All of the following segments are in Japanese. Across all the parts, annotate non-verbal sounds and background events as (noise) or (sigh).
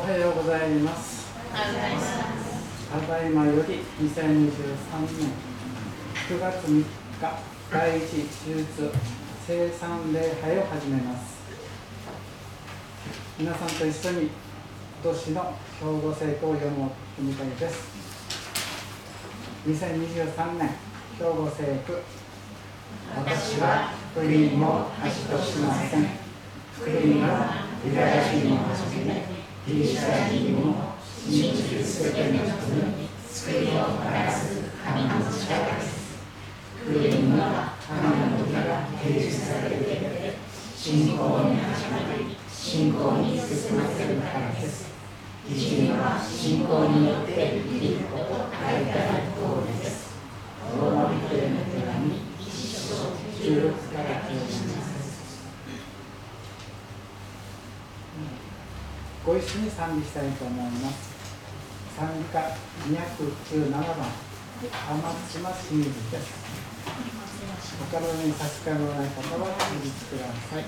「おはようございます。ただいまより2023年9月3日第一手術生産礼拝を始めます。皆さんと一緒に今年の兵庫聖句を読もうとみたいです。2023年兵庫聖句私は福音を恥としません。福音はユダヤ人をはじめギリシャ人にも信じるすべての人に救いをもたらす神の力です。福音は神の手が提示される上で信仰に始まり信仰に進ませるからです。義人は信仰によって生きることと書いてある通りです。ローマ人への手紙一章16から9節ご一緒に賛美したいと思います。賛美歌217番、浜島清水です。お体に差し支えのない方はお聞きください。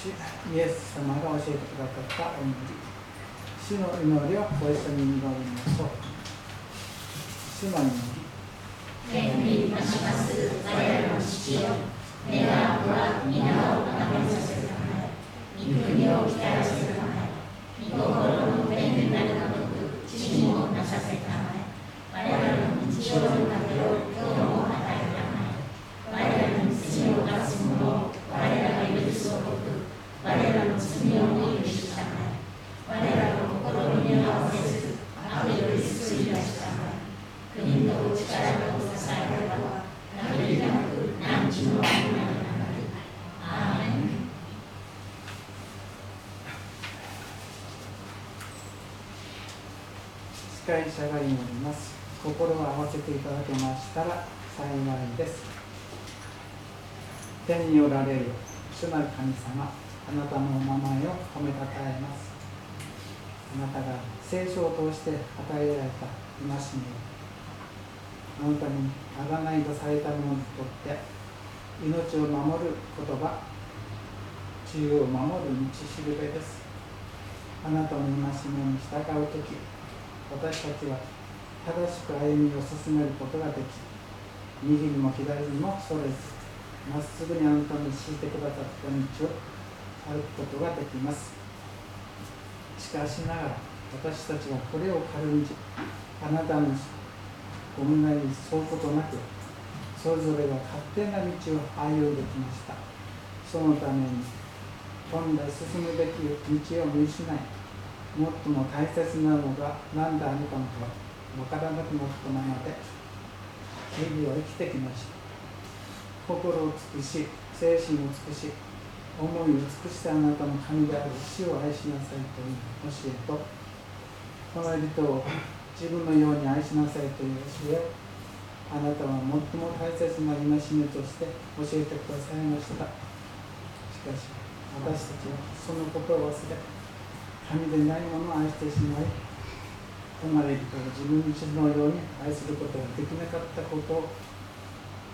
イエス様が教えてくださったお祈り主の祈りをご一緒に祈りましょう主の祈り。天にいたします。我らの父よ。願わくは皆を崇めさせるため御国を来たらせるため御心の便になるごとく知識をなさせるため我らの日常の糧を今日も与えるため我らの罪を犯す者を我らが許すごとく我らの罪をも許すため我らの心に合わせず悪より救い出すため国と力と支えられば限りなく何時のあるなりアーメン司会者が祈ります。心を合わせていただけましたら幸いです。天におられる主なる神様あなたのお名前を褒めたたえます。あなたが聖書を通して与えられた戒めをあなたに贖いとされた者にとって命を守る言葉自由を守る道しるべです。あなたの戒めに従う時私たちは正しく歩みを進めることができ右にも左にもそれずまっすぐにあなたに敷いてくださった道を歩くことができます。しかしながら私たちはこれを軽んじあなたのお願いに沿うことなくそれぞれが勝手な道を歩んできました。そのために本来進むべき道を見失い。最も大切なのが何であるかのか分からなくなったままで日々を生きてきました。心を尽くし精神を尽くし思いを尽くしてあなたの神である死を愛しなさいという教えと隣人を自分のように愛しなさいという教えをあなたは最も大切な戒めとして教えてくださいました。しかし私たちはそのことを忘れ神でないものを愛してしまい隣人を自分自身のように愛することができなかったことを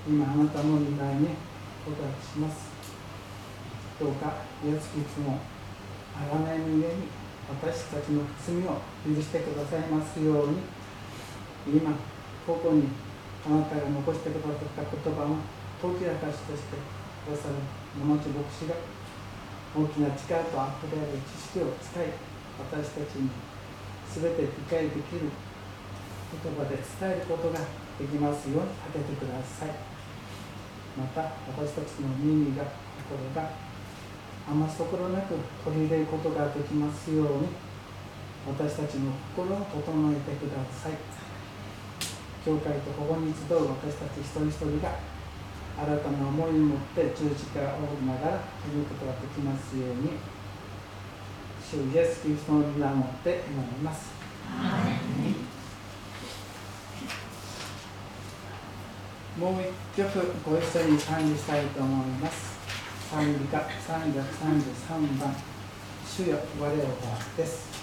今あなたの未来に告白しますどうかイエスキツもあがないの上に私たちの罪を許してくださいますように今ここにあなたが残してくださった言葉を解き明かしとしてくださる物地牧師が大きな力とあふれる知識を使い私たちに全て理解できる言葉で伝えることができますように立ててくださいまた私たちの耳が心が余すところなく取り入れることができますように私たちの心を整えてください。教会とここに集う私たち一人一人が新たな思いを持って十字架を追いながら見ることができますように主イエス・キリストの皆を持って祈ります。もう一曲ご一緒に賛美したいと思います。賛美歌333番「主よ我をは」です。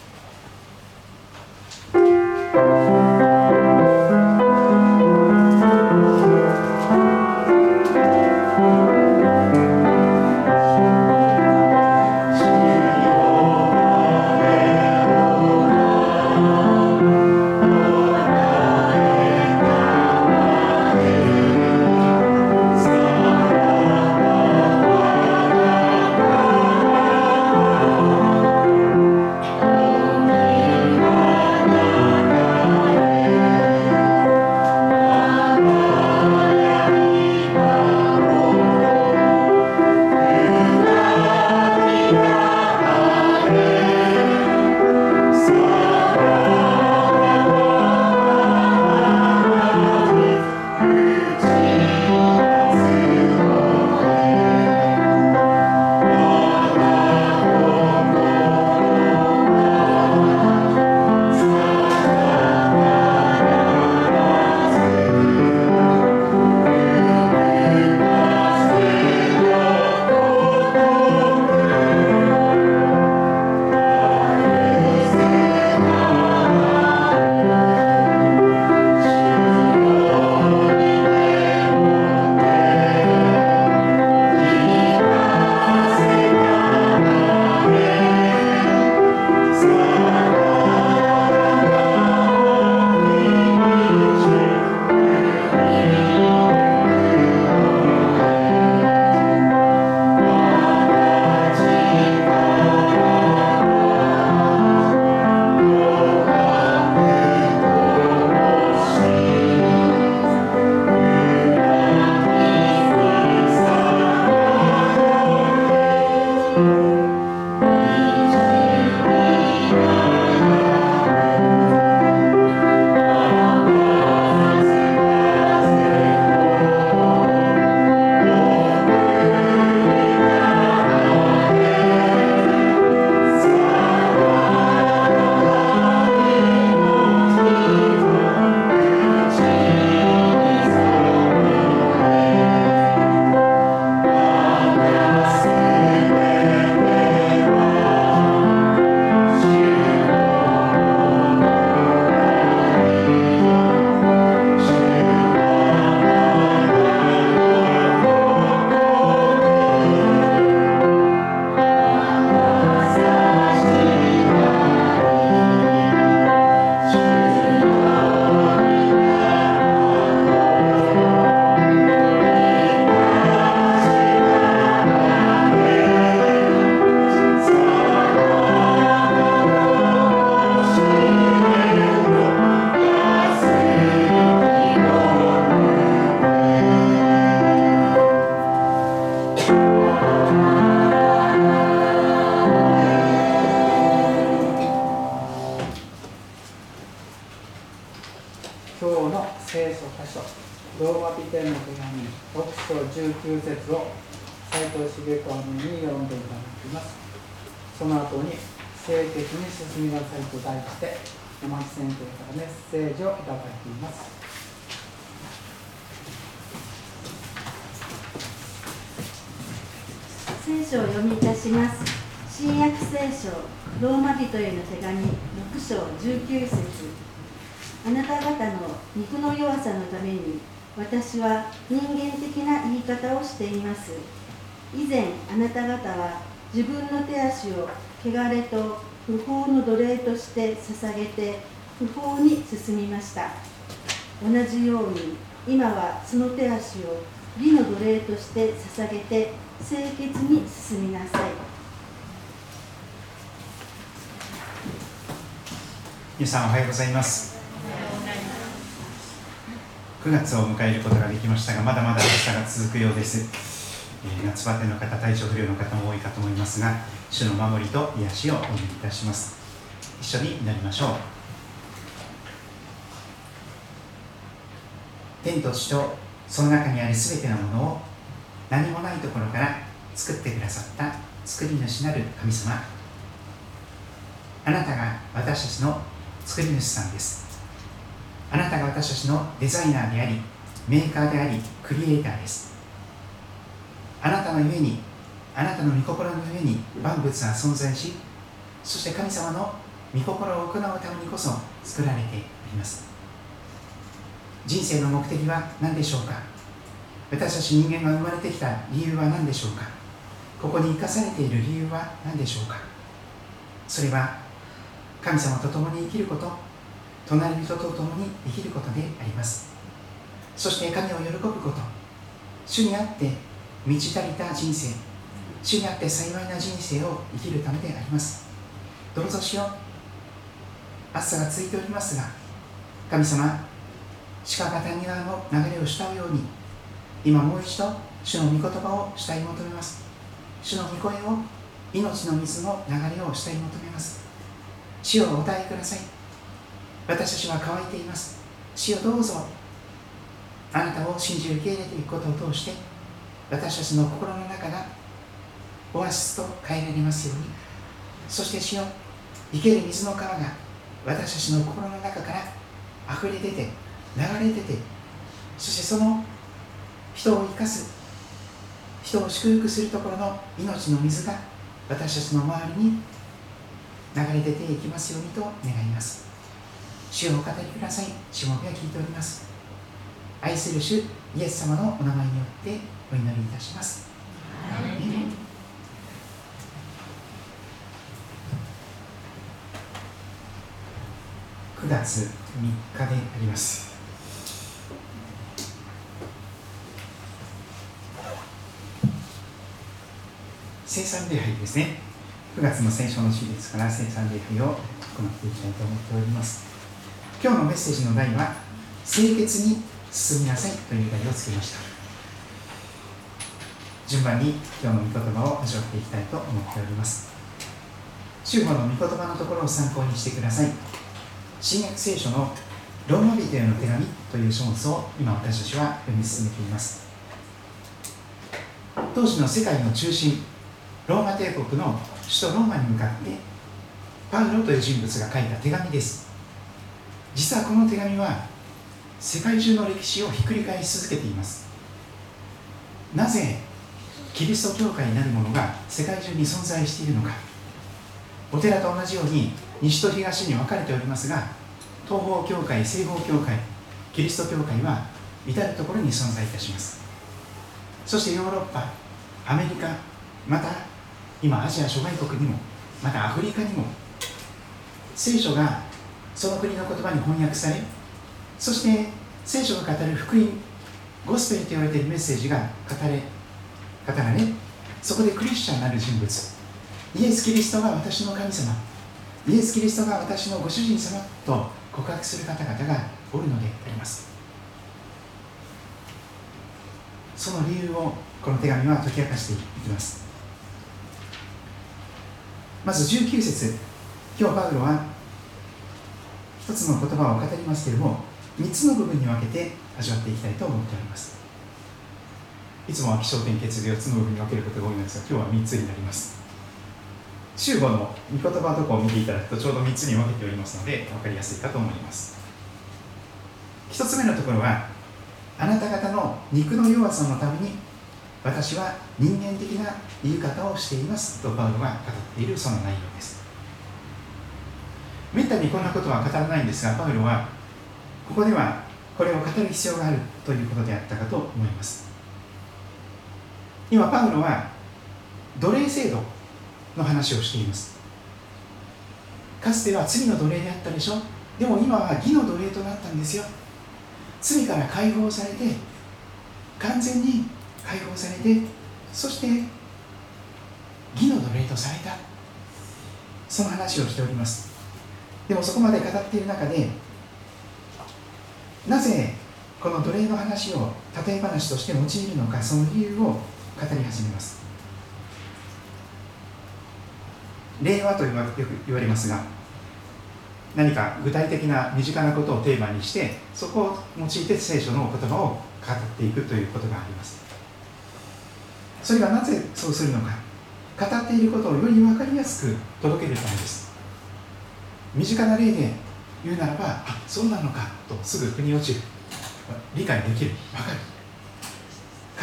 ように今はその手足を義の奴隷として捧げて清潔に進みなさい。皆さんおはようございます。9月を迎えることができましたがまだまだ暑さが続くようです、えー、夏バテの方体調不良の方も多いかと思いますが主の守りと癒しをお願いいたします。一緒に祈りましょう。天と地とその中にあるすべてのものを何もないところから作ってくださった作り主なる神様。あなたが私たちの作り主さんです。あなたが私たちのデザイナーでありメーカーでありクリエイターです。あなたのゆえにあなたの御心の上に万物は存在しそして神様の御心を行うためにこそ作られています。人生の目的は何でしょうか？私たち人間が生まれてきた理由は何でしょうか？ここに生かされている理由は何でしょうか？それは神様と共に生きること隣人と共に生きることであります。そして神を喜ぶこと主にあって満ち足りた人生主にあって幸いな人生を生きるためであります。どうぞしよう。暑さが続いておりますが神様鹿が谷川の流れを慕うように今もう一度主の御言葉を慕い求めます。主の御声を命の水の流れを慕い求めます。主をお答えください。私たちは乾いています。主をどうぞ。あなたを信じ受け入れていくことを通して私たちの心の中がオアシスと変えられますように。そして主よ生ける水の川が私たちの心の中から溢れ出て流れ出てそしてその人を生かす人を祝福するところの命の水が私たちの周りに流れ出ていきますようにと願います。主をお語りください。主もが聞いております。愛する主イエス様のお名前によってお祈りいたします、9月3日であります生産礼拝ですね。9月の聖書の日ですから生産礼拝を行っていきたいと思っております。今日のメッセージの題は清潔に進みなさいという題をつけました。順番に今日の御言葉を味わっていきたいと思っております。主語の御言葉のところを参考にしてください。新約聖書のローマ人への手紙という書物を今私たちは読み進めています。当時の世界の中心ローマ帝国の首都ローマに向かってパウロという人物が書いた手紙です。実はこの手紙は世界中の歴史をひっくり返し続けています。なぜキリスト教会なるものが世界中に存在しているのか。お寺と同じように西と東に分かれておりますが東方教会西方教会キリスト教会は至る所に存在いたします。そしてヨーロッパアメリカまた今アジア諸外国にもまたアフリカにも聖書がその国の言葉に翻訳されそして聖書が語る福音ゴスペルと言われているメッセージが語れ語られそこでクリスチャンなる人物。イエス・キリストが私の神様。イエス・キリストが私のご主人様。と告白する方々がおるのであります。その理由をこの手紙は解き明かしていきます。まず19節今日パウロは一つの言葉を語りますけれども3つの部分に分けて味わっていきたいと思っております。いつもは気象点結で4つの部分に分けることが多いのですが今日は3つになります。週5の御言葉とかを見ていただくとちょうど3つに分けておりますので分かりやすいかと思います。1つ目のところはあなた方の肉の弱さのために私は人間的な言い方をしていますとパウロが語っているその内容です。めったにこんなことは語らないんですがパウロはここではこれを語る必要があるということであったかと思います。今パウロは奴隷制度の話をしています。かつては罪の奴隷であったでしょ。でも今は義の奴隷となったんですよ。罪から解放されて完全に解放されてそして義の奴隷とされた。その話をしております。でもそこまで語っている中でなぜこの奴隷の話を例え話として用いるのかその理由を語り始めます。令和とよく言われますが何か具体的な身近なことをテーマにしてそこを用いて聖書の言葉を語っていくということがあります。それがなぜそうするのか。語っていることをより分かりやすく届けるためです。身近な例で言うならばあそうなのかとすぐ腑に落ちる。理解できる。分かる。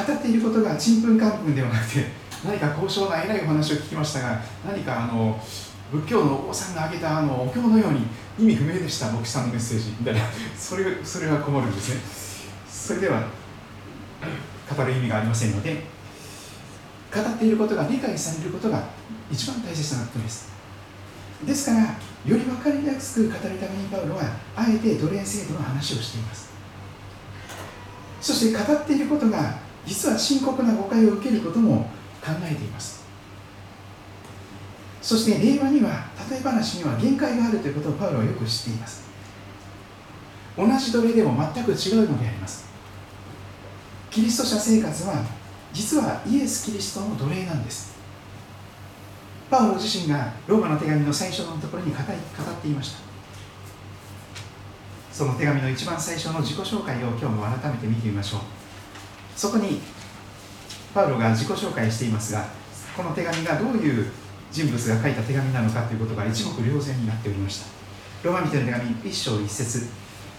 語っていることがちんぷんかんぷんではなくて何か高尚な偉いお話を聞きましたが何かあの仏教のお坊さんが挙げたあのお経のように意味不明でした牧師さんのメッセージ。みたいな。それそれは困るんですね。それでは語る意味がありませんので語っていることが理解されることが一番大切なことです。ですからより分かりやすく語るためにパウロはあえて奴隷制度の話をしています。そして語っていることが実は深刻な誤解を受けることも考えています。そして令和には例え話には限界があるということをパウロはよく知っています。同じ奴隷でも全く違うのであります。キリスト者生活は実はイエス・キリストの奴隷なんです。パウロ自身がローマの手紙の最初のところに語っていました。その手紙の一番最初の自己紹介を今日も改めて見てみましょう。そこにパウロが自己紹介していますがこの手紙がどういう人物が書いた手紙なのかということが一目瞭然になっておりました。ローマ人の手紙一章一節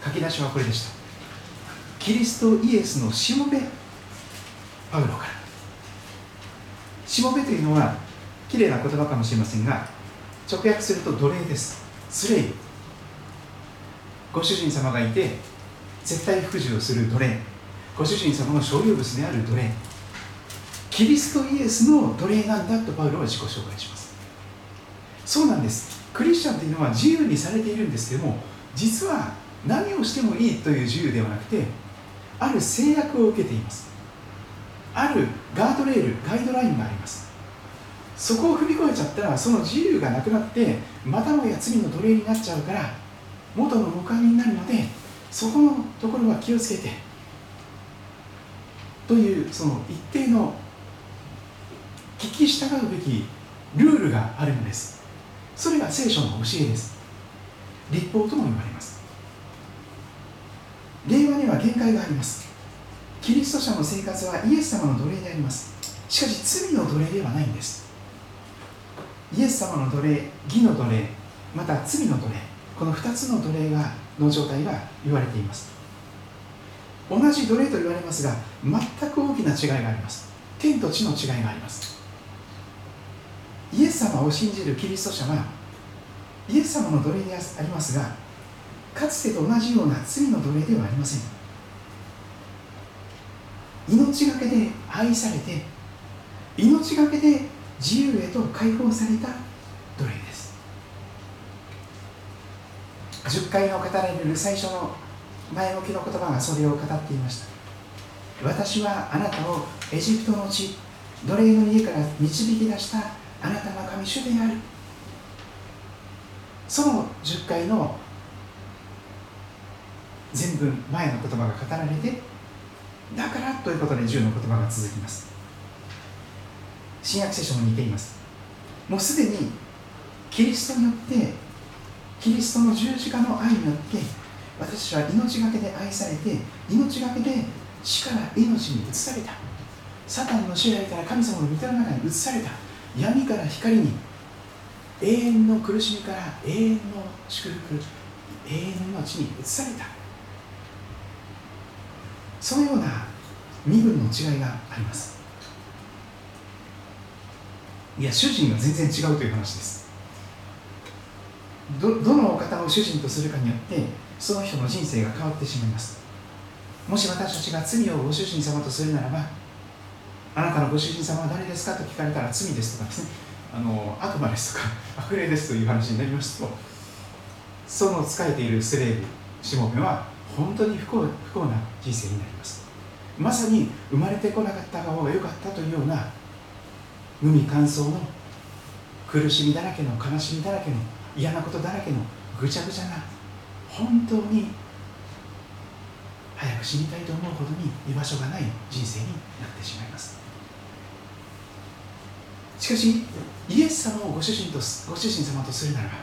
書き出しはこれでした。キリストイエスのしもべパウロからしもべというのは綺麗な言葉かもしれませんが直訳すると奴隷です。スレイ。ご主人様がいて絶対服従をする奴隷。ご主人様の所有物である奴隷。キリストイエスの奴隷なんだとパウロは自己紹介します。そうなんです。クリスチャンというのは自由にされているんですけども実は何をしてもいいという自由ではなくてある制約を受けています。あるガードレールガイドラインがあります。そこを踏み越えちゃったらその自由がなくなってまたもや罪の奴隷になっちゃうから元の木阿弥になるのでそこのところは気をつけてというその一定の聞き従うべきルールがあるのです。それが聖書の教えです。立法とも言われます。令和には限界があります。キリスト者の生活はイエス様の奴隷であります。しかし罪の奴隷ではないんです。イエス様の奴隷義の奴隷また罪の奴隷この2つの奴隷がの状態が言われています。同じ奴隷と言われますが全く大きな違いがあります。天と地の違いがあります。イエス様を信じるキリスト者はイエス様の奴隷でありますがかつてと同じような罪の奴隷ではありません。命がけで愛されて命がけで自由へと解放された奴隷です。10回の語られる最初の前置きの言葉がそれを語っていました。私はあなたをエジプトの地奴隷の家から導き出したあなたの神主である。その10回の全文前の言葉が語られてだからということで10の言葉が続きます。新約聖書も似ています。もうすでにキリストによってキリストの十字架の愛によって私は命がけで愛されて命がけで死から命に移された。サタンの支配から神様の御手の中に移された。闇から光に永遠の苦しみから永遠の祝福永遠の命に移された。そのような身分の違いがあります。いや主人が全然違うという話です。どどのお方を主人とするかによってその人の人生が変わってしまいます。もし私たちが罪をご主人様とするならばあなたのご主人様は誰ですかと聞かれたら罪ですとかですね。あの悪魔ですとか (laughs) 悪霊ですという話になりますとその仕えているスレーブしもべは本当に不幸不幸な人生になります。まさに生まれてこなかった方が良かったというような無味乾燥の苦しみだらけの悲しみだらけの嫌なことだらけのぐちゃぐちゃな本当に早く死にたいと思うほどに居場所がない人生になってしまいます。しかしイエス様をご主人とご主人様とするならば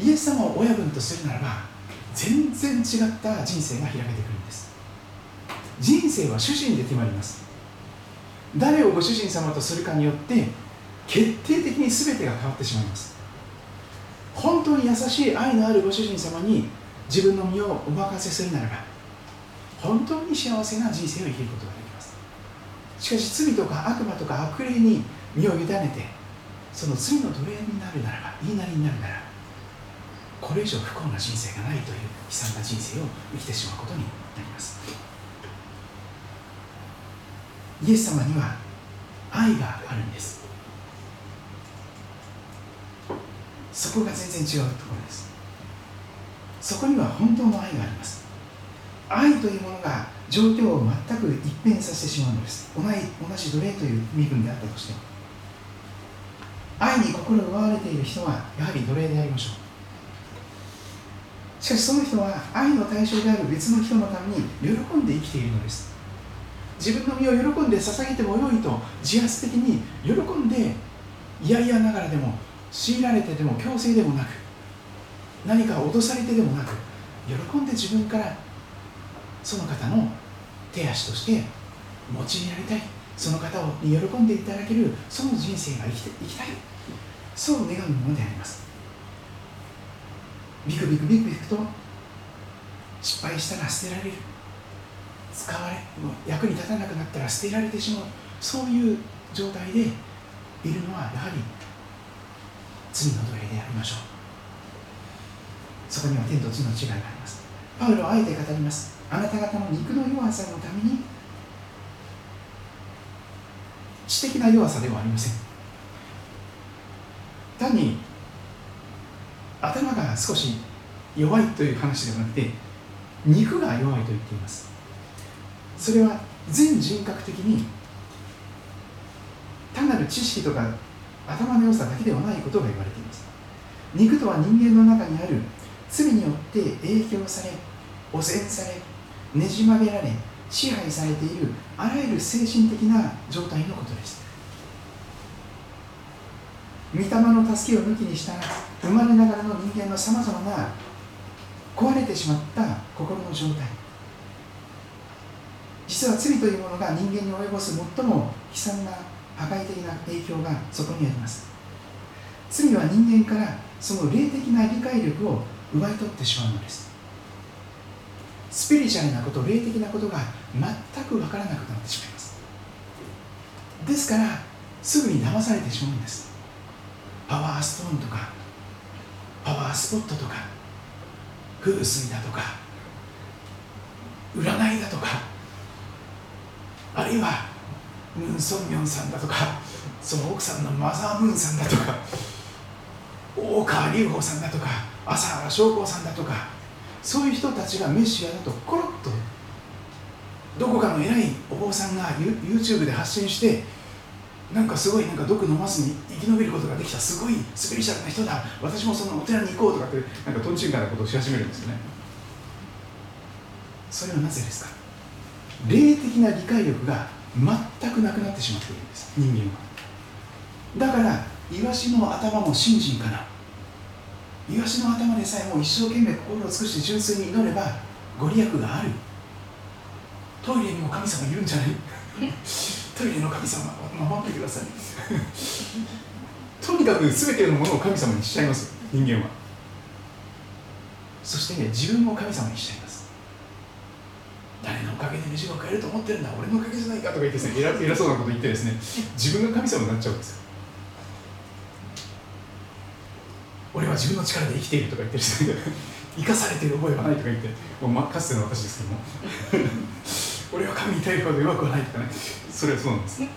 イエス様を親分とするならば全然違った人生が開けてくるんです。人生は主人で決まります。誰をご主人様とするかによって決定的に全てが変わってしまいます。本当に優しい愛のあるご主人様に自分の身をお任せするならば本当に幸せな人生を生きることができます。しかし罪とか悪魔とか悪霊に身を委ねてその罪の奴隷になるならば言いなりになるならこれ以上不幸な人生がないという悲惨な人生を生きてしまうことになります。イエス様には愛があるんです。そこが全然違うところです。そこには本当の愛があります。愛というものが状況を全く一変させてしまうのです。同じ奴隷という身分であったとしても。愛に心を奪われている人はやはり奴隷でありましょう。しかしその人は愛の対象である別の人のために喜んで生きているのです。自分の身を喜んで捧げてもよいと自発的に喜んで嫌々ながらでも強いられてでも強制でもなく何か脅されてでもなく喜んで自分からその方の手足として用いられたい。その方に喜んでいただけるその人生が生きて生きたい。そう願うものであります。ビクビクビクビクと失敗したら捨てられる。使われ役に立たなくなったら捨てられてしまう。そういう状態でいるのはやはり罪の奴隷でありましょう。そこには天と地の違いがあります。パウロはあえて語ります。あなた方の肉の弱さのために知的な弱さではありません。単に頭が少し弱いという話ではなくて肉が弱いと言っています。それは全人格的に単なる知識とか頭の良さだけではないことが言われています。肉とは人間の中にある罪によって影響され汚染されねじ曲げられ支配されているあらゆる精神的な状態のことです。御霊の助けを抜きにした生まれながらの人間のさまざまな壊れてしまった心の状態。実は罪というものが人間に及ぼす最も悲惨な破壊的な影響がそこにあります。罪は人間からその霊的な理解力を奪い取ってしまうのです。スピリチュアルなこと霊的なことが全く分からなくなってしまいます。ですからすぐに騙されてしまうんです。パワーストーンとかパワースポットとか風水だとか占いだとかあるいはムン・ソンミョンさんだとかその奥さんのマザームーンさんだとか大川隆法さんだとか朝原将校さんだとかそういう人たちがメシアだとコロッとどこかの偉いお坊さんが YouTube で発信してなんかすごいなんか毒飲まずに生き延びることができたすごいスピリチュアルな人だ。私もそのお寺に行こうとかってなんかとんちんかなことをし始めるんですよね。それはなぜですか？霊的な理解力が全くなくなってしまっているんです。人間は。だからイワシの頭も信心かな。イワシの頭でさえも一生懸命心を尽くして純粋に祈ればご利益がある。トイレにも神様いるんじゃない？(laughs) トイレの神様守ってください。(laughs) とにかく全てのものを神様にしちゃいます。人間は。そしてね自分も神様にしちゃいます。誰のおかげで飯を買えると思ってるんだ？俺のおかげじゃないかとか言ってですね偉偉そうなこと言ってですね自分が神様になっちゃうんですよ。俺は自分の力で生きているとか言ってですね。(laughs) 生かされている覚えはないとか言って。もう、かつての私ですけども。(laughs) 俺は神に頼るほど弱くはないとかね。それはそうなんです。ね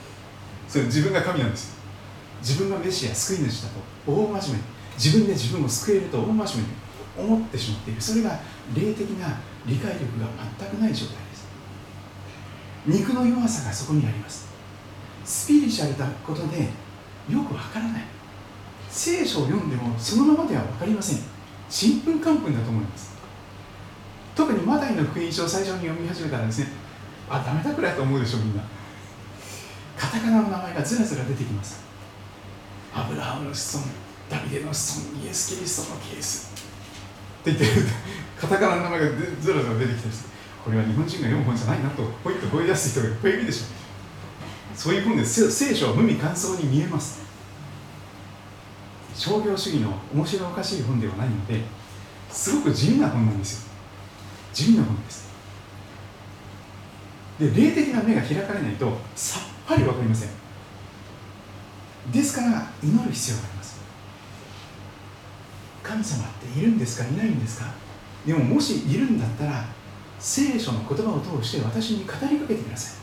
それ自分が神なんです。自分がメシア救い主だと大真面目。に自分で自分を救えると大真面目。に思ってしまっている。それが霊的な理解力が全くない状態です。肉の弱さがそこにあります。スピリチュアルなことでよくわからない。聖書を読んでもそのままでは分かりません。ちんぷんかんぷんだと思います。特にマタイの福音書を最初に読み始めたらですねあダメだくらいと思うでしょみんな。カタカナの名前がずらずら出てきます。アブラハムの子孫ダビデの子孫イエス・キリストのケース。って言ってカタカナの名前がずらずら出てきてですこれは日本人が読む本じゃないなとポイッと声出す人がいっぱいいるでしょそういう本で聖書は無味乾燥に見えます。商業主義の面白おかしい本ではないのですごく地味な本なんですよ。地味な本です。で霊的な目が開かれないとさっぱり分かりません。ですから祈る必要があります。神様っているんですか？いないんですか？でももしいるんだったら聖書の言葉を通して私に語りかけてくださ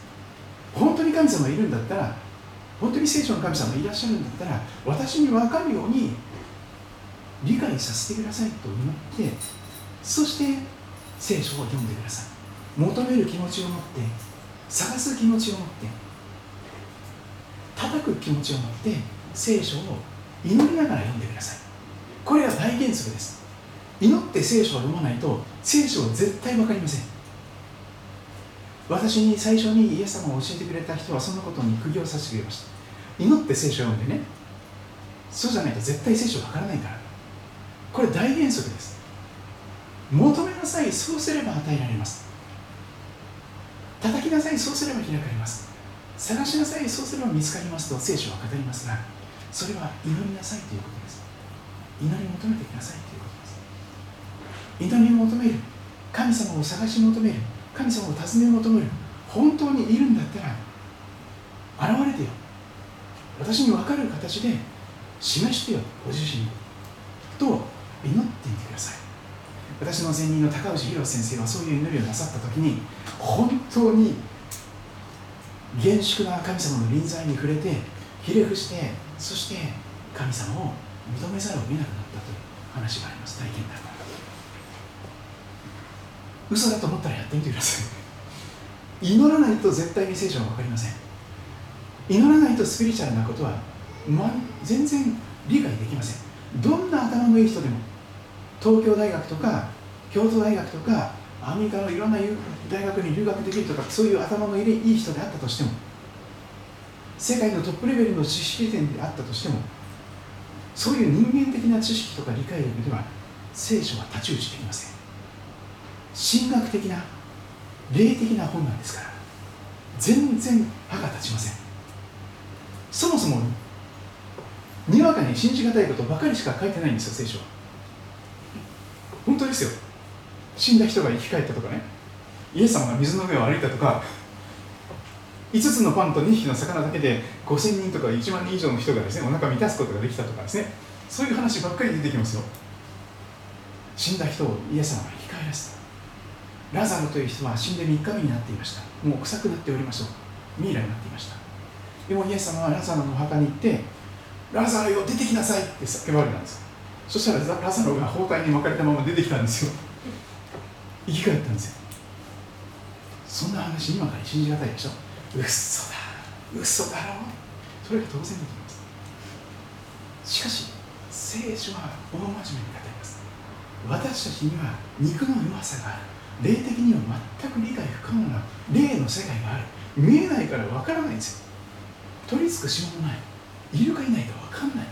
い。本当に神様いるんだったら本当に聖書の神様いらっしゃるんだったら私に分かるように理解させてくださいと祈ってそして聖書を読んでください。求める気持ちを持って探す気持ちを持って叩く気持ちを持って聖書を祈りながら読んでください。これが大原則です。祈って聖書を読まないと聖書は絶対分かりません。私に最初にイエス様を教えてくれた人はそんなことに釘を刺してくれました。祈って聖書を読んでねそうじゃないと絶対聖書わからないから。これ大原則です。求めなさいそうすれば与えられます。叩きなさいそうすれば開かれます。探しなさい。そうすれば見つかりますと聖書は語りますがそれは祈りなさいということです。祈り求めてくださいということです。祈りを求める。神様を探し求める。神様を尋ね求める。本当にいるんだったら現れてよ。私に分かる形で示してよご自身と祈ってみてください。私の前任の高橋宏先生はそういう祈りをなさった時に本当に厳粛な神様の臨在に触れてひれ伏してそして神様を認めざるを得なくなったという話があります。体験談。嘘だと思ったらやってみてください。祈らないと絶対に聖書は分かりません。祈らないとスピリチュアルなことは、ま、全然理解できません。どんな頭のいい人でも東京大学とか京都大学とかアメリカのいろんな大学に留学できるとかそういう頭のいい人であったとしても世界のトップレベルの知識点であったとしてもそういう人間的な知識とか理解力では聖書は太刀打ちできません。神学的な霊的な本なんですから全然歯が立ちません。そもそもにわかに信じがたいことばかりしか書いてないんですよ聖書は。本当ですよ。死んだ人が生き返ったとかね。イエス様が水の上を歩いたとか5つのパンと2匹の魚だけで5000人とか1万人以上の人がですねお腹満たすことができたとかですね。そういう話ばっかり出てきますよ。死んだ人をイエス様が生き返らせた。ラザロという人は死んで3日目になっていました。もう臭くなっておりましたミイラになっていました。でもイエス様はラザロのお墓に行ってラザロよ出てきなさいって叫ばれたんですそしたらラザロが包帯に巻かれたまま出てきたんですよ。生き返ったんですよ。そんな話今から信じがたいでしょ？嘘だ。嘘だろ。それが当然できます。しかし聖書は大真面目に語ります。私たちには肉の弱さがある。霊的には全く理解不可能な霊の世界がある。見えないから分からないんですよ。取り付く島もない。いるかいないか分かんない。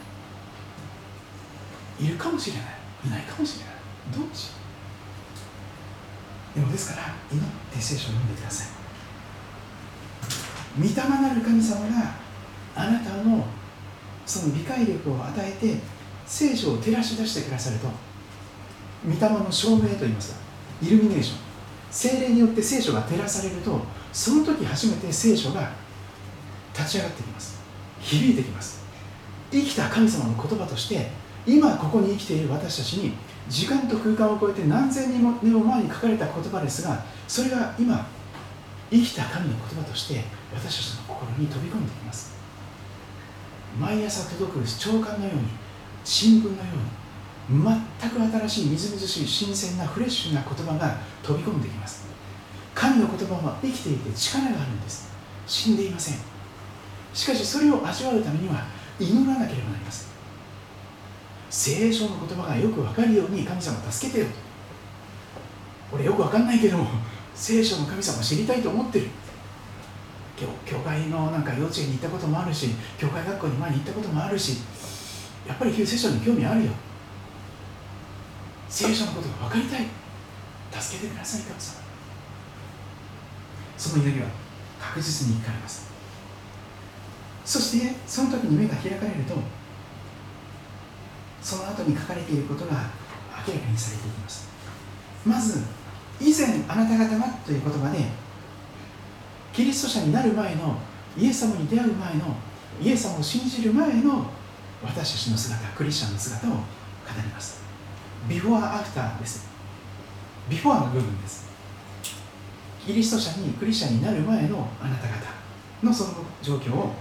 いるかもしれない。いないかもしれない。どっちでもですから祈って聖書を読んでください。御霊なる神様があなたのその理解力を与えて聖書を照らし出してくださると。御霊の証明といいますか。イルミネーション。精霊によって聖書が照らされるとその時初めて聖書が立ち上がってきます。響いてきます。生きた神様の言葉として今ここに生きている私たちに時間と空間を超えて何千年も前に書かれた言葉ですがそれが今生きた神の言葉として私たちの心に飛び込んできます。毎朝届く長官のように新聞のように全く新しいみずみずしい新鮮なフレッシュな言葉が飛び込んできます。神の言葉は生きていて力があるんです。死んでいません。しかしそれを味わうためには祈らなければなりません聖書の言葉がよく分かるように神様助けてよ俺よく分かんないけども聖書の神様知りたいと思ってる。教会のなんか幼稚園に行ったこともあるし教会学校に前に行ったこともあるしやっぱり聖書に興味あるよ。聖書のことが分かりたい。助けてください神様。その祈りは確実に聞かれます。そしてその時に目が開かれるとその後に書かれていることが明らかにされていきます。まず以前あなた方がという言葉でキリスト者になる前のイエス様に出会う前のイエス様を信じる前の私たちの姿クリスチャンの姿を語ります。ビフォーアフターです。ビフォーの部分です。キリスト者にクリスチャンになる前のあなた方のその状況を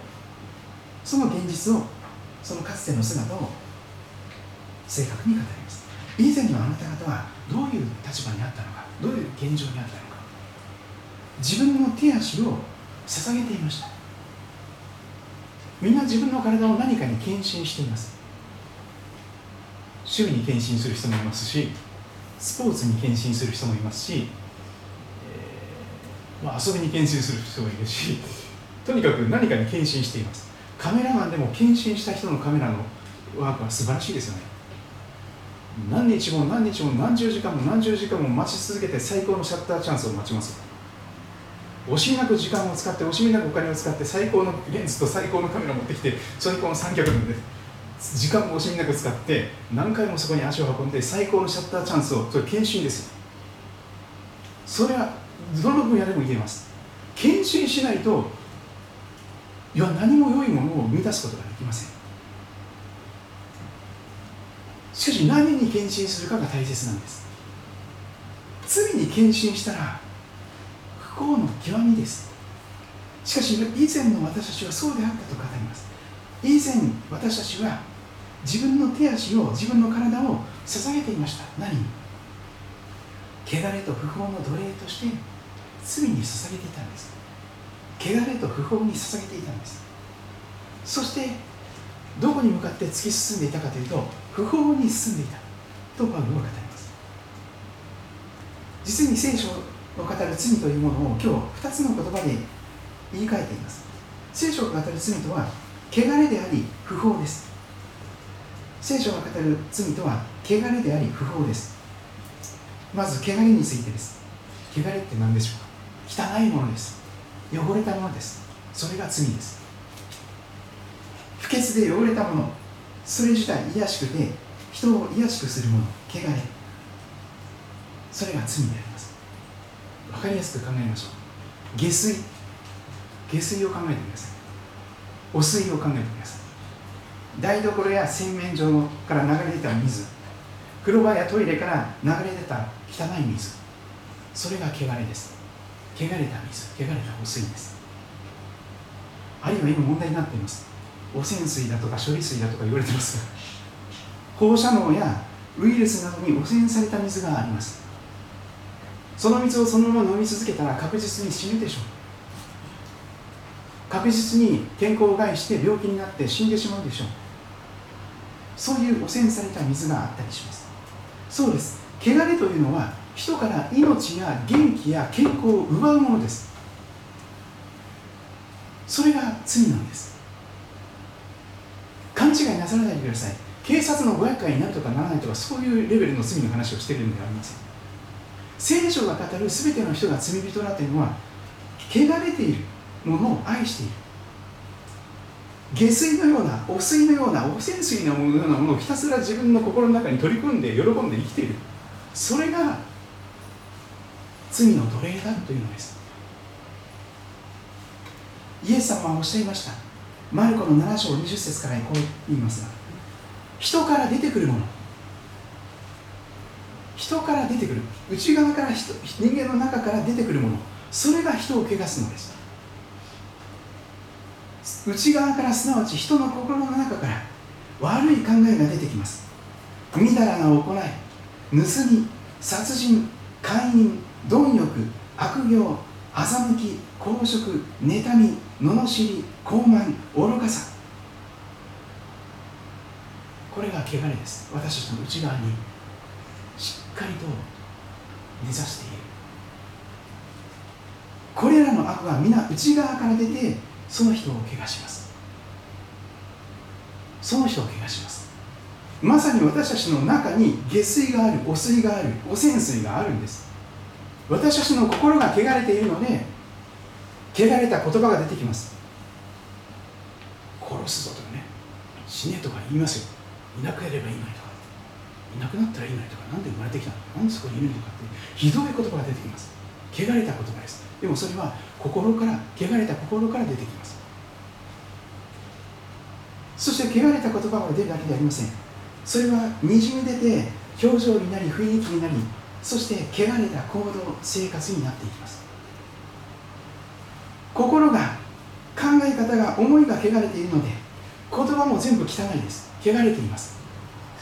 その現実をそのかつての姿を正確に語ります。以前のあなた方はどういう立場にあったのかどういう現状にあったのか。自分の手足を捧げていました。みんな自分の体を何かに献身しています。趣味に献身する人もいますしスポーツに献身する人もいますし、えー、まあ、遊びに献身する人もいるし (laughs) とにかく何かに献身しています。カメラマンでも献身した人のカメラのワークは素晴らしいですよね。何日も何日も何十時間も何十時間も待ち続けて最高のシャッターチャンスを待ちます。惜しみなく時間を使って惜しみなくお金を使って最高のレンズと最高のカメラを持ってきて最高の三脚なんで時間も惜しみなく使って何回もそこに足を運んで最高のシャッターチャンスをそれ献身ですそれはどの分野でも言えます。献身しないといや何も良いものを生み出すことができません。しかし何に献身するかが大切なんです。罪に献身したら不幸の極みです。しかし以前の私たちはそうであったと語ります。以前私たちは自分の手足を自分の体を捧げていました。何に？汚れと不法の奴隷として罪に捧げていたんです。汚れと不法に捧げていたんです。そしてどこに向かって突き進んでいたかというと不法に進んでいたとパウロは語ります。実に聖書を語る罪というものを今日2つの言葉で言い換えています。聖書が語る罪とは汚れであり不法です。聖書が語る罪とは汚れであり不法です。まず汚れについてです。汚れって何でしょうか？汚いものです。汚れたものです。それが罪です。不潔で汚れたもの。それ自体癒しくて人を癒しくするもの汚れ。それが罪であります。分かりやすく考えましょう。下水。下水を考えてください。汚水を考えてください。台所や洗面所から流れ出た水。風呂場やトイレから流れ出た汚い水。それが汚れです。汚れた水。汚れた汚水です。あるいは今問題になっています。汚染水だとか処理水だとか言われてます。が放射能やウイルスなどに汚染された水があります。その水をそのまま飲み続けたら確実に死ぬでしょう。確実に健康を害して病気になって死んでしまうでしょう。そういう汚染された水があったりします。そうです。汚れというのは人から命や元気や健康を奪うものです。それが罪なんです。勘違いなさらないでください。警察のご厄介になるとかならないとかそういうレベルの罪の話をしているのではありません聖書が語る全ての人が罪人だというのは汚れているものを愛している。下水のような汚水のような汚染水のようなものをひたすら自分の心の中に取り組んで喜んで生きている。それが罪の奴隷だというのです。イエス様はおっしゃいました。マルコの7章20節からこう言いますが人から出てくるもの。人から出てくる。内側から人人間の中から出てくるもの。それが人を汚すのです。内側からすなわち人の心の中から悪い考えが出てきます。みだらな行い。盗み殺人姦淫貪欲悪行欺き公職妬み罵り傲慢愚かさ。これが汚れです。私たちの内側にしっかりと根ざしている。これらの悪は皆内側から出てその人を怪我します。その人を怪我します。まさに私たちの中に下水がある汚水がある汚染水があるんです。私たちの心が汚れているので汚れた言葉が出てきます。殺すぞとかね死ねとか言いますよいなくやればいいとかいなくなったらいいのにとかなんで生まれてきたの？なんでそこにいるのかってひどい言葉が出てきます。汚れた言葉です。でもそれは心から汚れた心から出てきます。そして汚れた言葉が出るだけではありません。それはにじみ出て表情になり雰囲気になりそして汚れた行動生活になっていきます。心が考え方が思いが汚れているので言葉も全部汚いです。汚れています。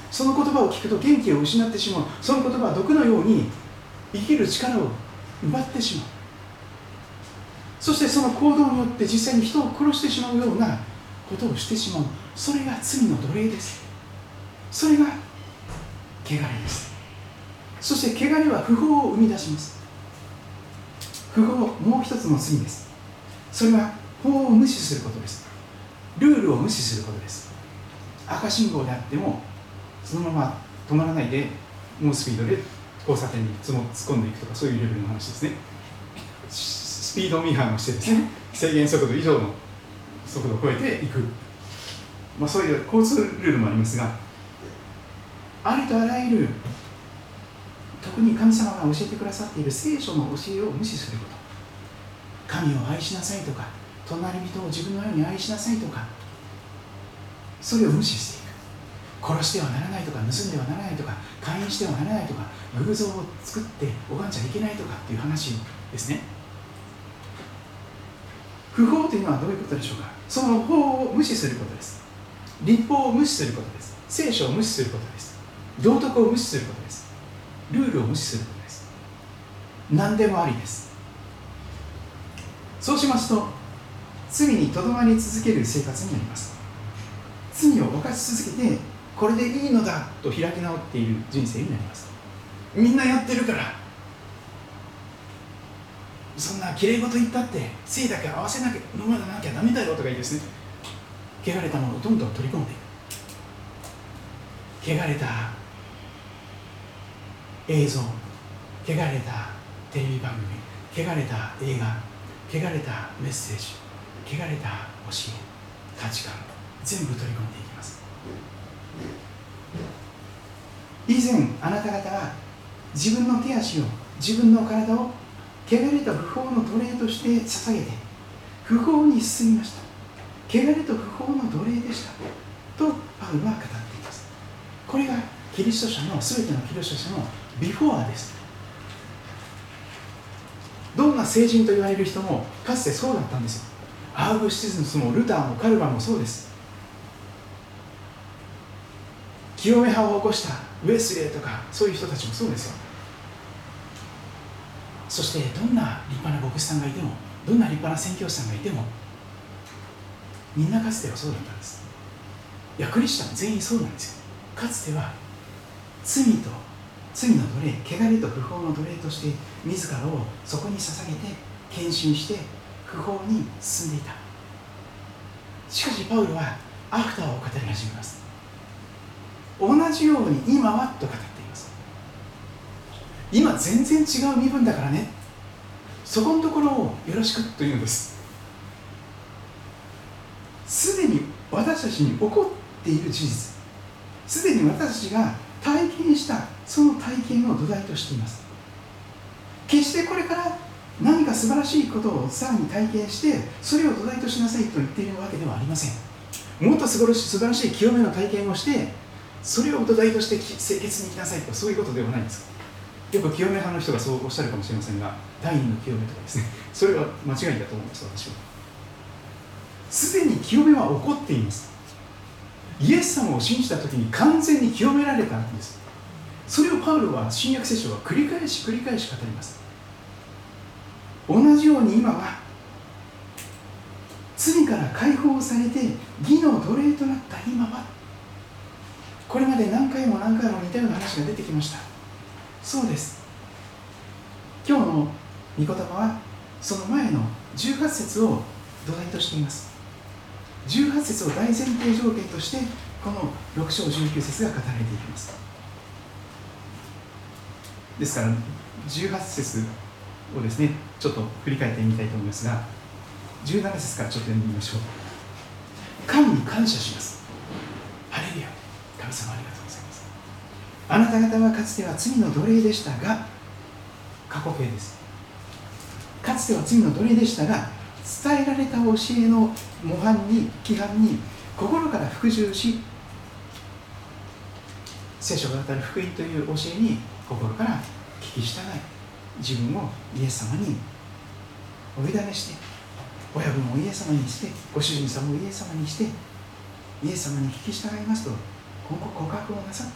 その言葉を聞くと元気を失ってしまう。その言葉は毒のように生きる力を奪ってしまう。そしてその行動によって実際に人を殺してしまうようなことをしてしまう。それが罪の奴隷です。それが汚れです。そして汚れは不法を生み出します。不法もう一つの罪です。それは法を無視することです。ルールを無視することです。赤信号であってもそのまま止まらないで猛スピードで交差点に突っ込んでいくとかそういうレベルの話ですね。スピード違反をしてですね。制限速度以上の速度を超えていく、まあ、そういう交通ルールもありますがありとあらゆる特に神様が教えてくださっている聖書の教えを無視すること。神を愛しなさいとか隣人を自分のように愛しなさいとかそれを無視していく。殺してはならないとか盗んではならないとか勧誘してはならないとか偶像を作って拝んじゃいけないとかっていう話ですね。不法というのはどういうことでしょうか？その法を無視することです。立法を無視することです。聖書を無視することです。道徳を無視することです。ルールを無視することです。何でもありです。そうしますと罪にとどまり続ける生活になります。罪を犯し続けてこれでいいのだと開き直っている人生になります。みんなやってるから。そんなきれい事言ったって性だけ合わせなきゃ飲まなきゃダメだよとか言いですね汚れたものをどんどん取り込んでいく。汚れた映像汚れたテレビ番組汚れた映画汚れたメッセージ。汚れた教え価値観全部取り込んでいきます。以前あなた方は自分の手足を自分の体を汚れた不法の奴隷として捧げて不法に進みました。汚れと不法の奴隷でしたとパウルは語っています。これがキリスト者の全てのキリスト者のビフォアです。どんな聖人と言われる人もかつてそうだったんですよ。アウグスティスもルターもカルバンもそうです。清め派を起こしたウェスレーとかそういう人たちもそうですよ。そしてどんな立派な牧師さんがいてもどんな立派な宣教師さんがいてもみんなかつてはそうだったんです。いやクリスチャン全員そうなんですよ。かつては罪と罪の奴隷汚れと不法の奴隷として自らをそこに捧げて献身して不法に進んでいた。しかしパウロはアフターを語り始めます。同じように今はと語っています。今全然違う身分だからね。そこのところをよろしくというんです。すでに私たちに起こっている事実。すでに私たちが体験したその体験を土台としています。決してこれから何か素晴らしいことをさらに体験してそれを土台としなさいと言っているわけではありません。もっと素晴らしい清めの体験をしてそれを土台として清潔に生きなさいとかそういうことではないんですよく清め派の人がそうおっしゃるかもしれませんが第二の清めとかですね。それは間違いだと思います私は。すでに清めは起こっています。イエス様を信じた時に完全に清められたんです。それをパウロは新約聖書は繰り返し繰り返し語ります。同じように今は罪から解放されて義の奴隷となった今はこれまで何回も何回も似たような話が出てきました。そうです。今日の御言葉はその前の18節を土台としています。18節を大前提条件としてこの6章19節が語られていきます。ですから18節をですねちょっと振り返ってみたいと思いますが17節からちょっと読んでみましょう。神に感謝します。ハレルヤ。神様ありがとうございます。あなた方はかつては罪の奴隷でしたが過去形です。かつては罪の奴隷でしたが伝えられた教えの模範に規範に心から服従し聖書が語る福音という教えに心から聞き従い自分をイエス様にお委ねして親分をイエス様にしてご主人様をイエス様にしてイエス様に聞き従いますと今後告白をなさった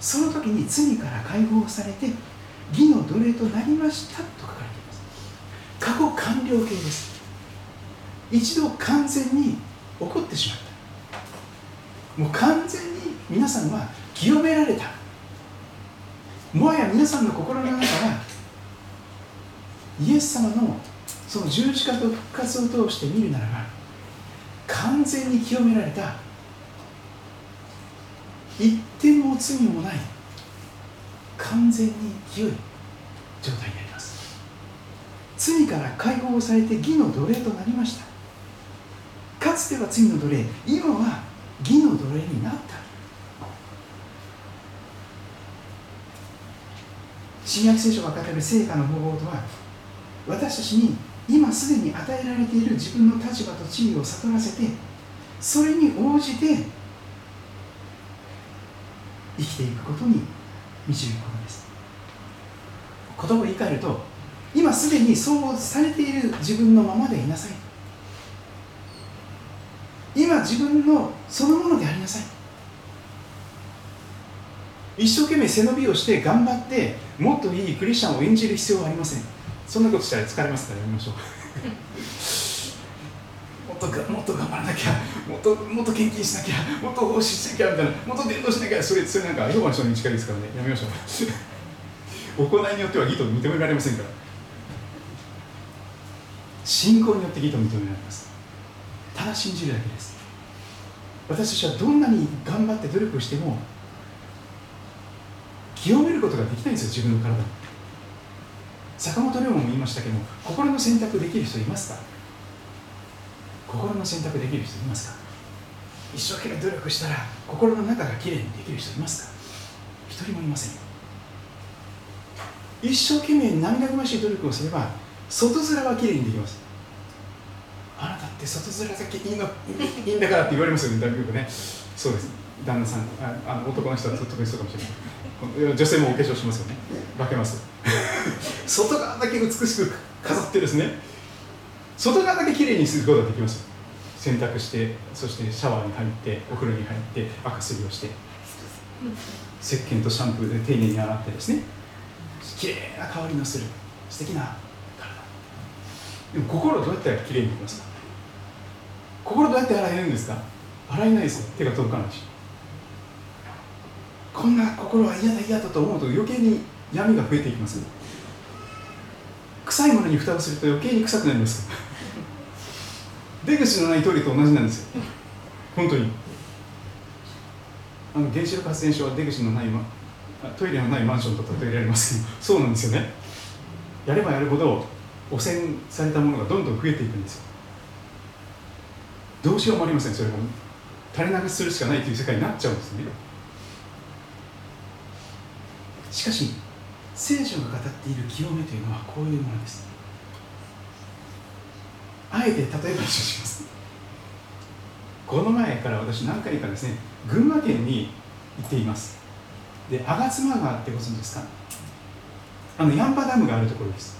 その時に罪から解放されて義の奴隷となりましたと書かれています。過去完了形です。一度完全に起こってしまった。もう完全に皆さんは清められた。もはや皆さんの心の中はイエス様のその十字架と復活を通して見るならば完全に清められた一点も罪もない完全に清い状態になります。罪から解放されて義の奴隷となりました。かつては罪の奴隷今は義の奴隷になった。新約聖書が語る成果の方法とは私たちに今すでに与えられている自分の立場と地位を悟らせてそれに応じて生きていくことに導くことです。言葉を言い換えると今すでにそうされている自分のままでいなさい。今自分のそのものでありなさい。一生懸命背伸びをして頑張ってもっといいクリスチャンを演じる必要はありませんそんなことしたら疲れますからやめましょう。(laughs) もっともっと頑張らなきゃもっともっと献金しなきゃもっと奉仕しなきゃみたいなもっと伝道しなきゃそれそれなんかヨガの人に近いですからね。やめましょう。(laughs) 行いによっては義と認められませんから。信仰によって義と認められます。ただ信じるだけです。私たちはどんなに頑張って努力しても清めることができないんですよ自分の体。坂本龍馬も言いましたけど心の選択できる人いますか？心の選択できる人いますか？一生懸命努力したら心の中がきれいにできる人いますか？一人もいません一生懸命涙ぐましい努力をすれば外面はきれいにできますあなたって外面だけいいの (laughs) いいんだからって言われますよね、だいぶね。そうです。旦那さん、ああの男の人は特にそうかもしれない。女性もお化粧しますよね。化けます。外側だけ美しく飾ってですね、外側だけきれいにすることができます。洗濯して、そしてシャワーに入って、お風呂に入って、赤すりをして、石鹸とシャンプーで丁寧に洗ってですね、きれいな香りのする素敵な体。でも心どうやってきれいにできますか？心どうやって洗えるんですか？洗えないですよ。手が届かないし。こんな心は嫌だ嫌だと思うと余計に闇が増えていきます。臭いものに蓋をすると余計に臭くなります。出口のないトイレと同じなんですよ。本当に。あの原子力発電所は出口のない、ま、トイレのないマンションと例えられますけどそうなんですよね。やればやるほど汚染されたものがどんどん増えていくんですよ。どうしようもありませんそれも垂れ流しするしかないという世界になっちゃうんですね。しかし聖書が語っている清めというのはこういうものです。あえて例えばします。この前から私何回かですね群馬県に行っています。で吾妻川ってご存知ですか？あのヤンパダムがあるところです。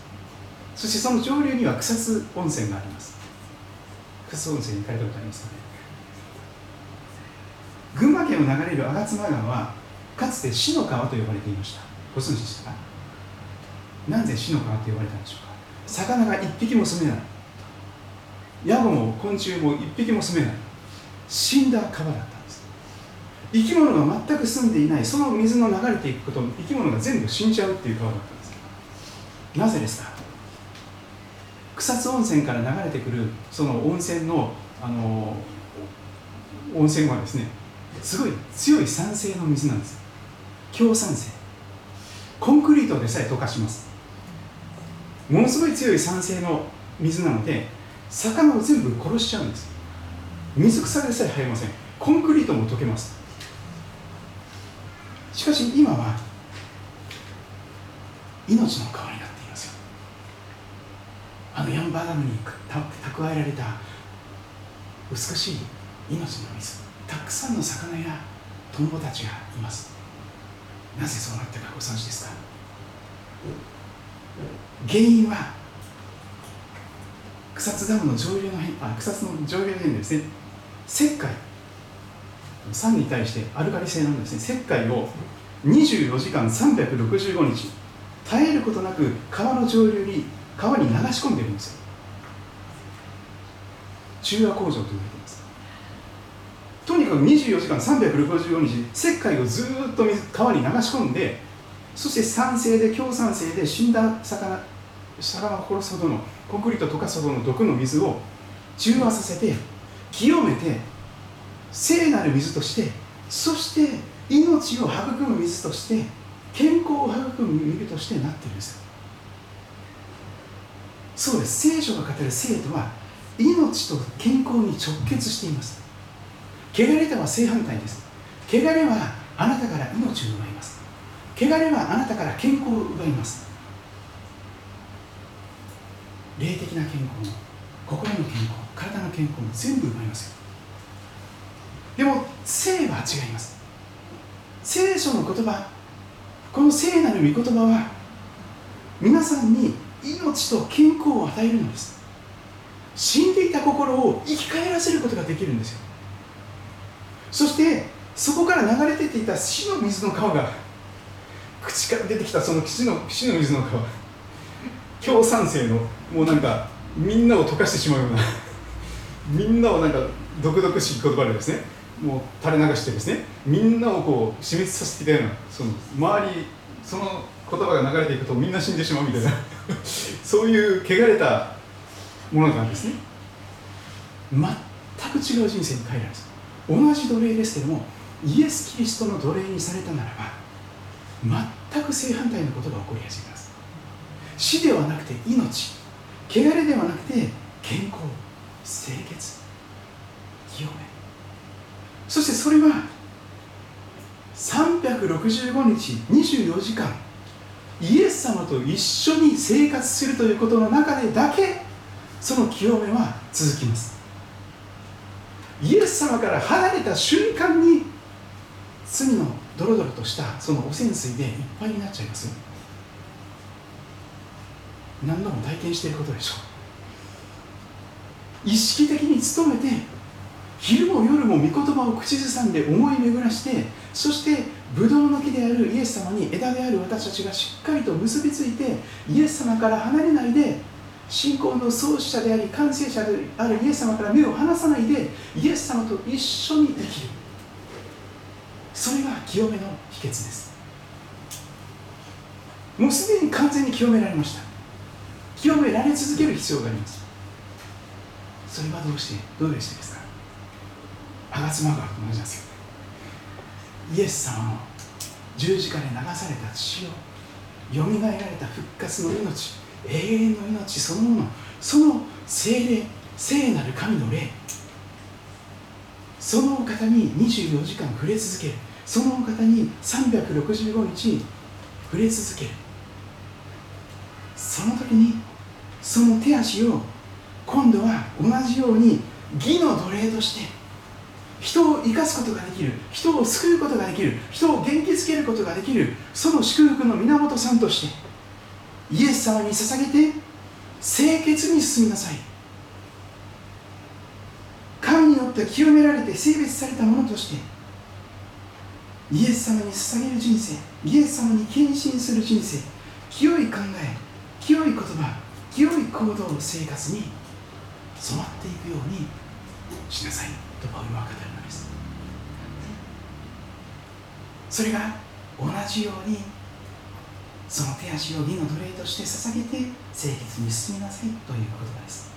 そしてその上流には草津温泉があります。草津温泉に行かれたことありますかね？群馬県を流れる吾妻川はかつて死の川と呼ばれていました。ご存知でしたか。なぜ死の川と呼ばれたんでしょうか。魚が一匹も住めない。ヤゴも昆虫も一匹も住めない。死んだ川だったんです。生き物が全く住んでいない。その水の流れていくこと生き物が全部死んじゃうっていう川だったんです。なぜですか。草津温泉から流れてくるその温泉のあの温泉はですねすごい強い酸性の水なんです。強酸性。コンクリートでさえ溶かします。ものすごい強い酸性の水なので魚を全部殺しちゃうんです。水草でさえ生えません。コンクリートも溶けます。しかし今は命の川になっていますよ。あのヤンバーダムに蓄えられた美しい命の水。たくさんの魚やトンボたちがいます。なぜそうなったかご存知ですか？原因は草津ダムの上流の辺あ草津の上流の辺ですね。石灰。酸に対してアルカリ性なんですね。石灰を24時間365日絶えることなく川の上流に川に流し込んでるんですよ。中和工場と言われています。く24時間365日石灰をずっと水川に流し込んでそして酸性で強酸性で死んだ魚魚を殺すほどのコンクリート溶かすほどの毒の水を中和させて清めて聖なる水としてそして命を育む水として健康を育む水としてなっているんです。そうです。聖書が語る生とは命と健康に直結しています。汚れとは正反対です。汚れはあなたから命を奪います。汚れはあなたから健康を奪います。霊的な健康も心の健康体の健康も全部奪いますよ。でも性は違います。聖書の言葉この聖なる御言葉は皆さんに命と健康を与えるのです。死んでいた心を生き返らせることができるんですよ。そしてそこから流れ出ていた死の水の川が口から出てきたその死の死の水の川強酸性のもうなんかみんなを溶かしてしまうような (laughs) みんなをなんか毒々しい言葉でですねもう垂れ流してですねみんなをこう死滅させていたようなその周りその言葉が流れていくとみんな死んでしまうみたいな (laughs) そういう汚れたものなんですね。全く違う人生に変えられます同じ奴隷ですけどもイエス・キリストの奴隷にされたならば全く正反対のことが起こり始めます。死ではなくて命。汚れではなくて健康。清潔。清め。そしてそれは365日24時間イエス様と一緒に生活するということの中でだけその清めは続きます。イエス様から離れた瞬間に罪のドロドロとしたその汚染水でいっぱいになっちゃいます。何度も体験していることでしょう。意識的に努めて昼も夜も御言葉を口ずさんで思い巡らしてそしてブドウの木であるイエス様に枝である私たちがしっかりと結びついてイエス様から離れないで信仰の創始者であり完成者であるイエス様から目を離さないでイエス様と一緒に生きる。それが清めの秘訣です。もうすでに完全に清められました。清められ続ける必要があります。それはどうして？どうでしてですか？吾妻川と同じなんですよ。イエス様の十字架で流された血をよみがえられた復活の命。永遠の命そのものその聖霊聖なる神の霊。そのお方に24時間触れ続ける。そのお方に365日触れ続ける。その時にその手足を今度は同じように義の奴隷として人を生かすことができる。人を救うことができる。人を元気づけることができる。その祝福の源さんとして。イエス様に捧げて清潔に進みなさい。神によって清められて性別されたものとしてイエス様に捧げる人生イエス様に献身する人生清い考え清い言葉清い行動生活に染まっていくようにしなさい。とパウロは語るのです。それが同じようにその手足を義の奴隷として捧げて清潔に進みなさいという言葉です。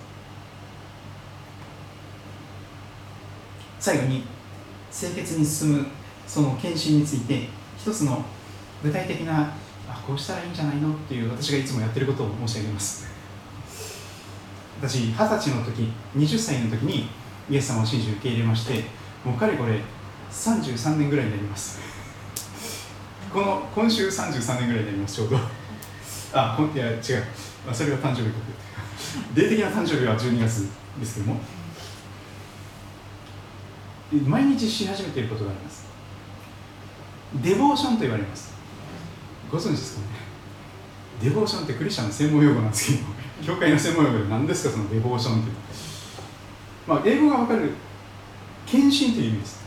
最後に清潔に進むその献身について一つの具体的なあこうしたらいいんじゃないのっていう私がいつもやってることを申し上げます。私二十歳の時20歳の時にイエス様を信じ受け入れましてもうかれこれ33年ぐらいになります。この今週33年ぐらいになります。ちょうど。あこいや違う、まあ、それが誕生日国霊的な誕生日は12月ですけども。毎日し始めていることがあります。デボーションと言われます。ご存知ですかね。デボーションってクリスチャンの専門用語なんですけど (laughs) 教会の専門用語で何ですかそのデボーションって。まあ英語が分かる。献身という意味です。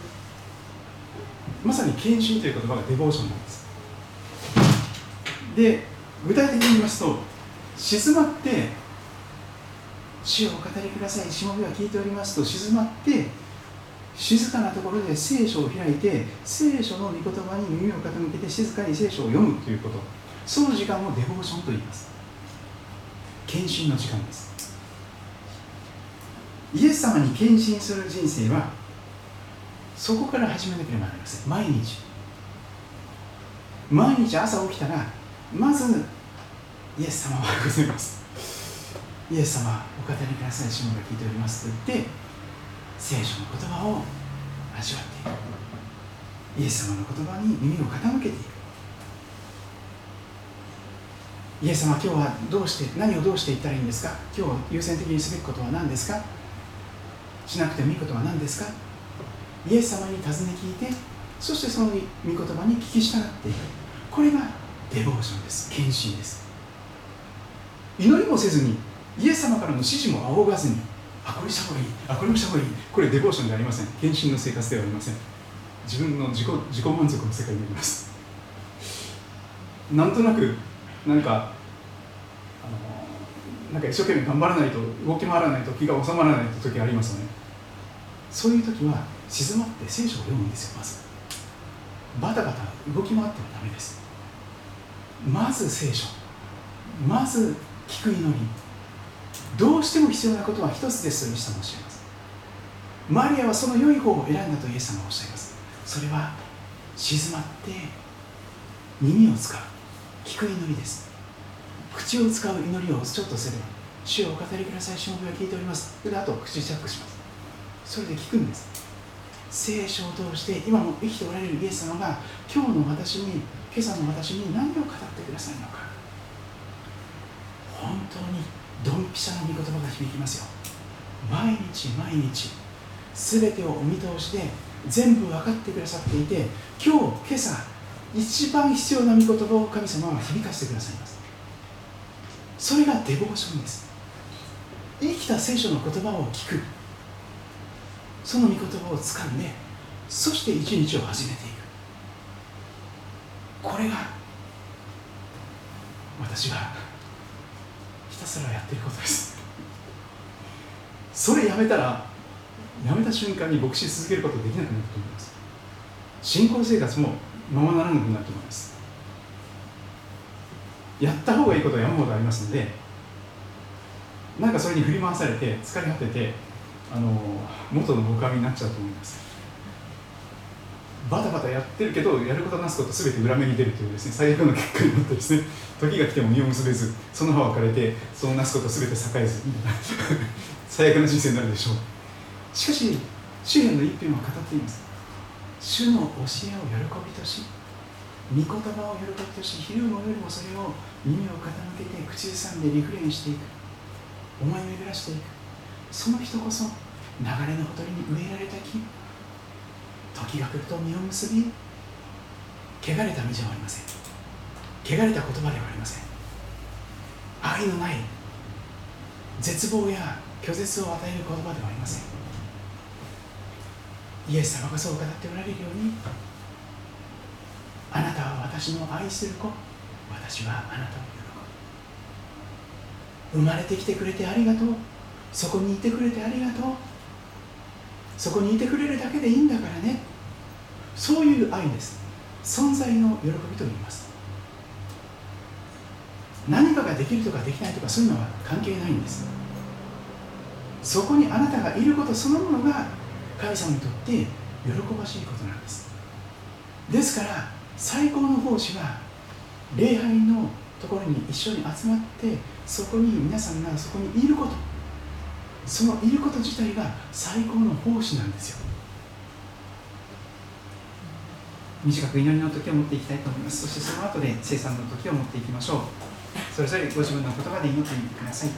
まさに献身という言葉がデボーションなんです。で具体的に言いますと静まって主をお語りくださいしもべは聞いておりますと静まって静かなところで聖書を開いて聖書の御言葉に耳を傾けて静かに聖書を読むということ。その時間をデボーションと言います。献身の時間です。イエス様に献身する人生はそこから始めなければなりません。毎日。毎日朝起きたらまずイエス様はございます。イエス様お語りください主が聞いておりますと言って聖書の言葉を味わっていく。イエス様の言葉に耳を傾けていく。イエス様今日はどうして何をどうしていったらいいんですか？今日優先的にすべきことは何ですか？しなくてもいいことは何ですか？イエス様に尋ね聞いてそしてその御言葉に聞き従っていくこれがデボーションです。献身です。祈りもせずにイエス様からの指示も仰がずにあこれした方がいいあこれもした方がいいこれデボーションではありません。献身の生活ではありません。自分の自己自己満足の世界になります。なんとなくなんかあのなんか一生懸命頑張らないと動き回らないと気が収まらないと時ありますよね。そういう時は静まって聖書を読むんですよまず。バタバタ動き回ってはダメです。まず聖書。まず聞く祈り。どうしても必要なことは一つですとイエス様おっしゃいます。マリアはその良い方を選んだとイエス様はおっしゃいます。それは静まって耳を使う。聞く祈りです。口を使う祈りをちょっとすれば主をお語りください、しもべは聞いております。で、あと口ジャックします。それで聞くんです。聖書を通して今も生きておられるイエス様が今日の私に、今朝の私に何を語ってくださるのか。本当にドンピシャな御言葉が響きますよ。毎日毎日、すべてをお見通しで全部分かってくださっていて、今日、今朝、一番必要な御言葉を神様は響かせてくださいます。それがデボーションです。生きた聖書の言葉を聞く。その御言葉を掴んで、そして一日を始めていく。これが私がひたすらやってることです。それやめたら、やめた瞬間に牧師続けることできなくなると思います。信仰生活もままならなくなると思います。やった方がいいことは山ほどありますのでなんかそれに振り回されて疲れ果ててあの元の僕みになっちゃうと思います。バタバタやってるけどやることなすこと全て裏目に出るというですね最悪の結果になってですね時が来ても実を結べずその葉は枯れてそのなすこと全て栄えずみたいな最悪な人生になるでしょう。しかし詩篇の一篇は語っています。主の教えを喜びとし御言葉を喜びとし昼も夜もそれを耳を傾けて口ずさんでリフレインしていく。思い巡らしていく。その人こそ流れのほとりに植えられた木。時が来ると実を結び汚れた実じゃありません。汚れた言葉ではありません。愛のない絶望や拒絶を与える言葉ではありません。イエス様がそう語っておられるようにあなたは私の愛する子。私はあなたを喜ぶ。生まれてきてくれてありがとう。そこにいてくれてありがとう。そこにいてくれるだけでいいんだからね。そういう愛です。存在の喜びと言います。何かができるとかできないとかそういうのは関係ないんです。そこにあなたがいることそのものが神様にとって喜ばしいことなんです。ですから最高の奉仕は礼拝のところに一緒に集まってそこに皆さんがそこにいること。そのいること自体が最高の奉仕なんですよ。短く祈りの時を持っていきたいと思います。そしてその後で生産の時を持っていきましょう。それぞれご自分の言葉で祈ってみてください。